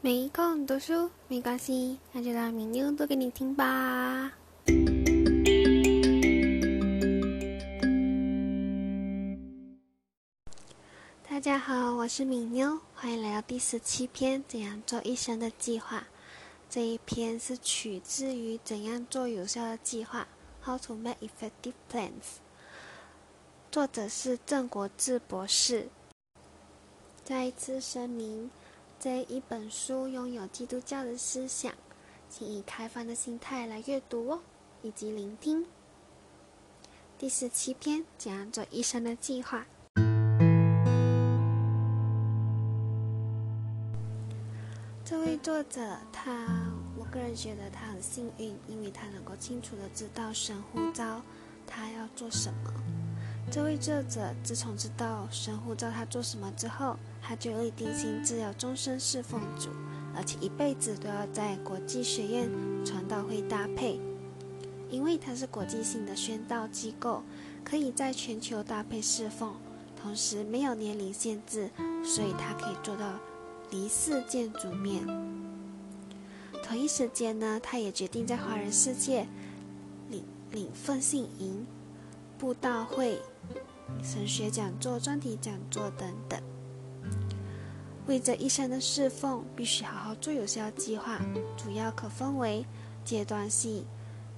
没空读书没关系，那就让明妞读给你听吧。大家好，我是敏妞，欢迎来到第十七篇《怎样做一生的计划》。这一篇是取自于《怎样做有效的计划》（How to Make Effective Plans），作者是郑国志博士。再一次声明，这一本书拥有基督教的思想，请以开放的心态来阅读哦，以及聆听。第十七篇：怎样做一生的计划？这位作者，他，我个人觉得他很幸运，因为他能够清楚的知道神呼召他要做什么。这位作者自从知道神呼召他做什么之后，他就立定心志要终身侍奉主，而且一辈子都要在国际学院传道会搭配，因为它是国际性的宣道机构，可以在全球搭配侍奉，同时没有年龄限制，所以他可以做到。离世见主面。同一时间呢，他也决定在华人世界领领奉信营、布道会、神学讲座、专题讲座等等。为这一生的侍奉，必须好好做有效计划，主要可分为阶段性、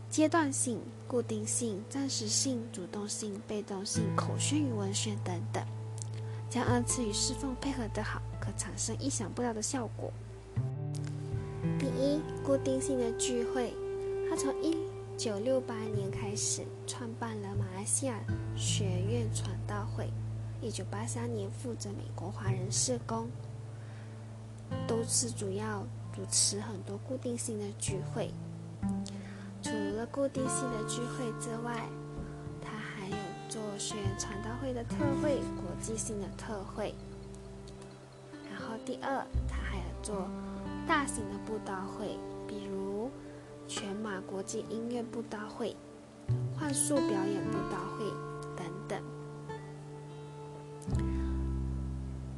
阶段性、固定性、暂时性、主动性、被动性、口宣与文宣等等。将二次与侍奉配合得好。可产生意想不到的效果。第一，固定性的聚会，他从一九六八年开始创办了马来西亚学院传道会，一九八三年负责美国华人社工，都是主要主持很多固定性的聚会。除了固定性的聚会之外，他还有做学院传道会的特会，国际性的特会。然后第二，他还要做大型的布道会，比如全马国际音乐布道会、幻术表演舞蹈会等等。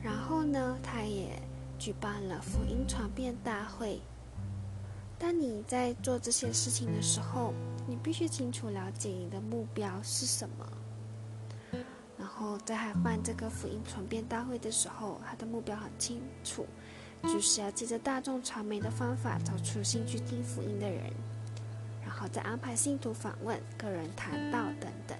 然后呢，他也举办了福音传遍大会。当你在做这些事情的时候，你必须清楚了解你的目标是什么。然后在他办这个福音传遍大会的时候，他的目标很清楚，就是要借着大众传媒的方法找出兴趣听福音的人，然后再安排信徒访问、个人谈道等等。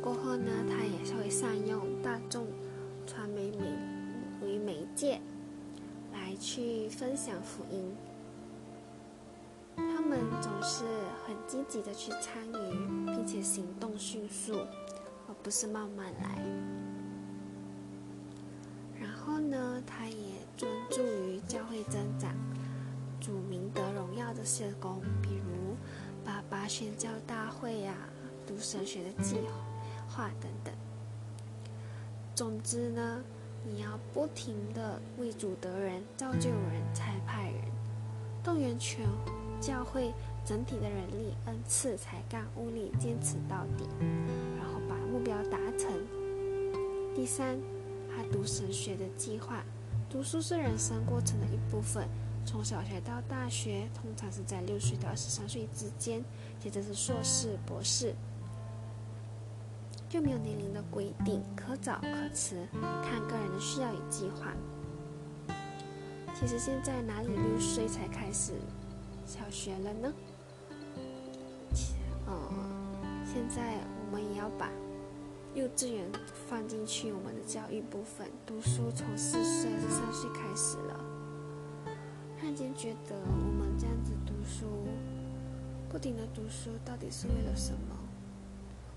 过后呢，他也是会善用大众传媒媒为媒介，来去分享福音。他们总是很积极的去参与，并且行动迅速，而不是慢慢来。社工，比如爸爸宣教大会呀、读神学的计划等等。总之呢，你要不停的为主得人、造就人、才派人，动员全。教会整体的人力、恩赐、才干、物力，坚持到底，然后把目标达成。第三，他读神学的计划。读书是人生过程的一部分，从小学到大学，通常是在六岁到二十三岁之间，接着是硕士、博士，就没有年龄的规定，可早可迟，看个人的需要与计划。其实现在哪里六岁才开始？小学了呢，嗯，现在我们也要把幼稚园放进去我们的教育部分。读书从四岁二十三岁开始了？突然间觉得我们这样子读书，不停的读书，到底是为了什么？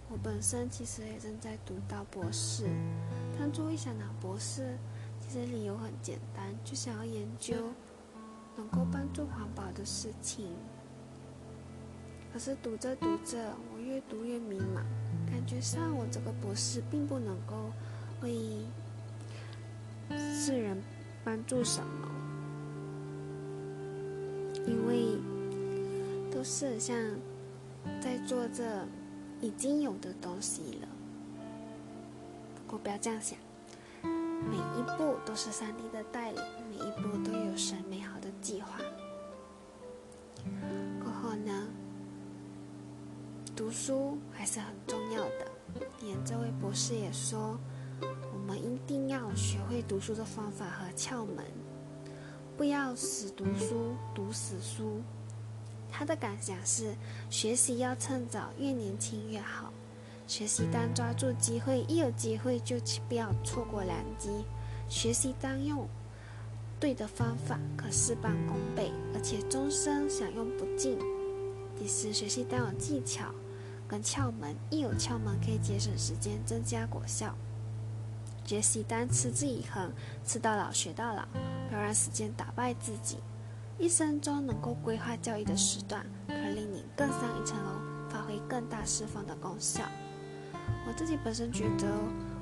我本身其实也正在读到博士，当初一想拿博士，其实理由很简单，就想要研究。能够帮助环保的事情，可是读着读着，我越读越迷茫，感觉上我这个博士并不能够为世人帮助什么，因为都是像在做着已经有的东西了。不过不要这样想，每一步都是上帝的带领，每一步都有神美好的计划。过后呢，读书还是很重要的。连这位博士也说，我们一定要学会读书的方法和窍门，不要死读书，读死书。他的感想是：学习要趁早，越年轻越好。学习当抓住机会，一有机会就不要错过良机。学习当用对的方法，可事半功倍，而且终身享用不尽。第四，学习当有技巧跟窍门，一有窍门可以节省时间，增加果效。学习单持之以恒，吃到老学到老，不要让时间打败自己。一生中能够规划教育的时段，可令你更上一层楼，发挥更大释放的功效。我自己本身觉得，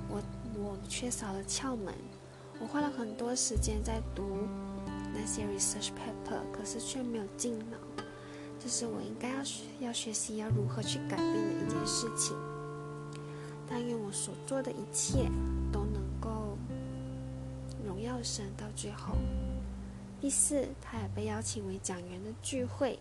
我我缺少了窍门。我花了很多时间在读那些 research paper，可是却没有进脑。这是我应该要要学习要如何去改变的一件事情。但愿我所做的一切都荣耀神到最后。第四，他也被邀请为讲员的聚会，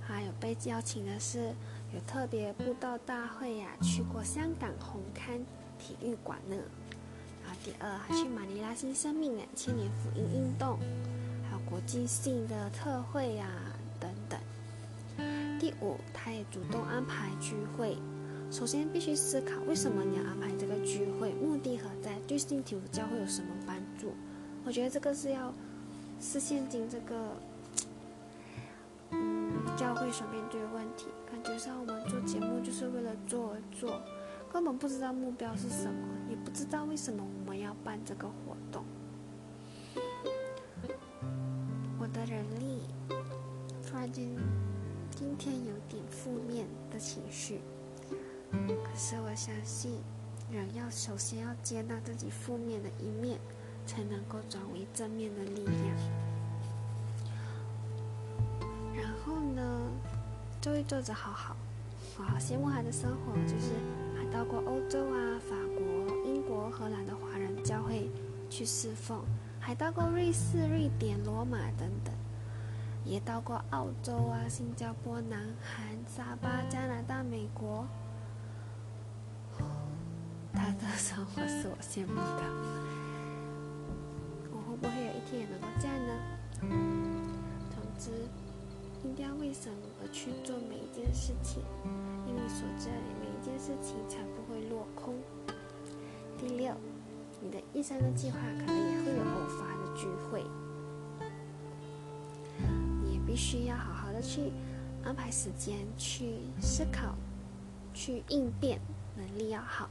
还有被邀请的是。有特别布道大会呀，去过香港红磡体育馆呢。然后第二，还去马尼拉新生命两千年福音运动，还有国际性的特会呀等等。第五，他也主动安排聚会。首先必须思考，为什么你要安排这个聚会？目的何在？对信徒教会有什么帮助？我觉得这个是要是现今这个嗯。教会所面对的问题，感觉上我们做节目就是为了做而做，根本不知道目标是什么，也不知道为什么我们要办这个活动。我的人力突然间今天有点负面的情绪，可是我相信，人要首先要接纳自己负面的一面，才能够转为正面的力量。然后呢这位作者好好，我好羡慕他的生活，就是还到过欧洲啊、法国、英国、荷兰的华人教会去侍奉，还到过瑞士、瑞典、罗马等等，也到过澳洲啊、新加坡、南韩、沙巴、加拿大、美国。生活是我羡慕的，我会不会有一天也能够这样呢？总之。应该为什么而去做每一件事情？因为所在每一件事情才不会落空。第六，你的一生的计划可能也会有偶发的聚会，你也必须要好好的去安排时间去思考、去应变，能力要好。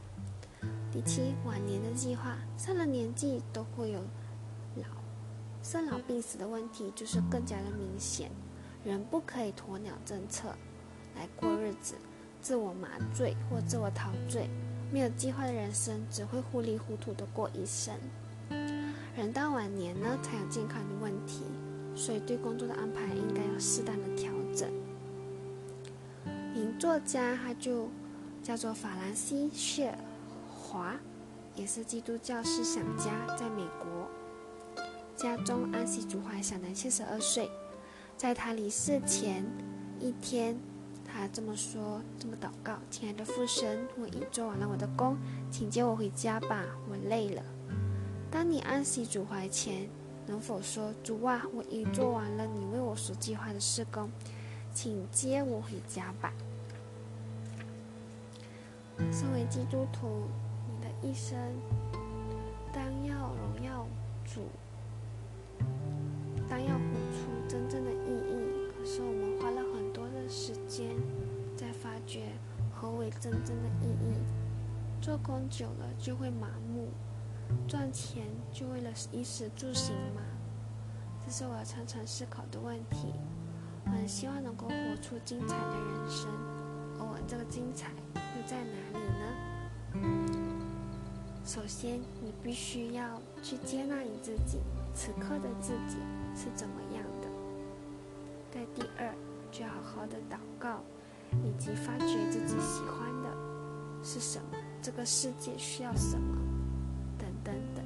第七，晚年的计划，上了年纪都会有老、生老病死的问题，就是更加的明显。人不可以鸵鸟政策来过日子，自我麻醉或自我陶醉，没有计划的人生只会糊里糊涂的过一生。人到晚年呢，才有健康的问题，所以对工作的安排应该要适当的调整。名作家他就叫做法兰西谢尔华，也是基督教思想家，在美国，家中安息主怀，享年七十二岁。在他离世前一天，他这么说，这么祷告：“亲爱的父神，我已做完了我的工，请接我回家吧，我累了。”当你安息主怀前，能否说：“主啊，我已做完了你为我所计划的事工，请接我回家吧。”身为基督徒，一生当要荣耀主。当要活出真正的意义，可是我们花了很多的时间在发掘何为真正的意义。做工久了就会麻木，赚钱就为了衣食住行吗？这是我常常思考的问题。很希望能够活出精彩的人生，首先，你必须要去接纳你自己，此刻的自己。是怎么样的？在第二，就要好好的祷告，以及发掘自己喜欢的是什么。这个世界需要什么，等等等。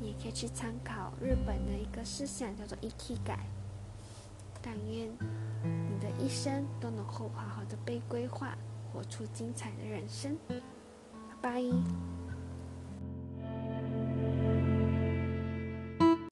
你也可以去参考日本的一个思想，叫做 “ikigai”。但愿你的一生都能够好好的被规划，活出精彩的人生。拜。